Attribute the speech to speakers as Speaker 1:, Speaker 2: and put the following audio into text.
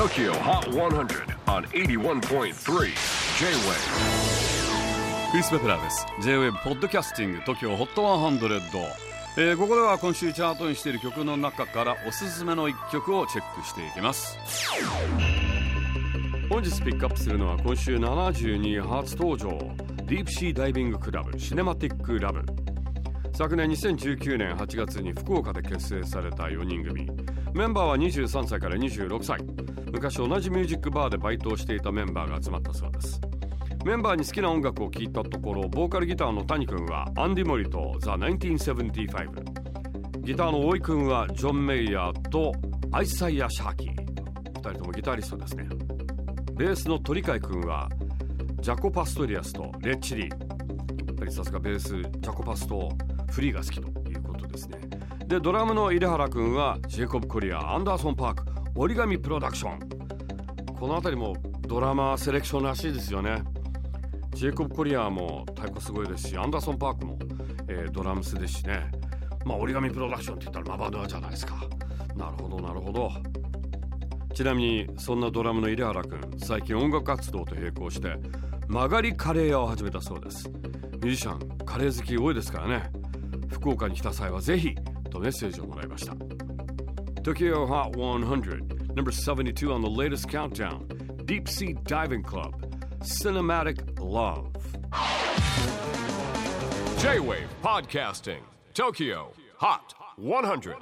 Speaker 1: TOKYO HOT 100 on 81.3 J-WAVE
Speaker 2: クリス・ベプラーです。J-WAVE ポッドキャスティング TOKYO HOT 100、えー、ここでは今週チャートにしている曲の中からおすすめの一曲をチェックしていきます。本日ピックアップするのは今週72位初登場ディープシーダイビングクラブシネマティックラブ昨年2019年8月に福岡で結成された4人組。メンバーは23歳から26歳。昔同じミュージックバーでバイトをしていたメンバーが集まったそうです。メンバーに好きな音楽を聴いたところボーカルギターの谷君はアンディ・モリとザ・1975ギターの大井君はジョン・メイヤーとアイサイア・シャーキー。2人ともギタリストですね。ベースの鳥海君はジャコ・パストリアスとレッチリ。ーやっぱりさすがベースジャコパスとフリーが好きということですね。でドラムの入原君はジェイコブ・コリアアンダーソン・パーク折り紙プロダクション。この辺りもドラマセレクションらしいですよね。ジェイコブ・コリアも太鼓すごいですしアンダーソン・パークも、えー、ドラムスですしね。まあ折り紙プロダクションって言ったらマバドアじゃないですか。なるほどなるほど。ちなみにそんなドラムの入原君最近音楽活動と並行して曲がりカレー屋を始めたそうです。ミュージシャンカレー好き多いですからね。福岡に来た際はぜひとメッセージをもらいました Tokyo Hot 100 Number 72 on the latest countdown Deep Sea Diving Club Cinematic Love
Speaker 1: J-WAVE PODCASTING TOKYO HOT 100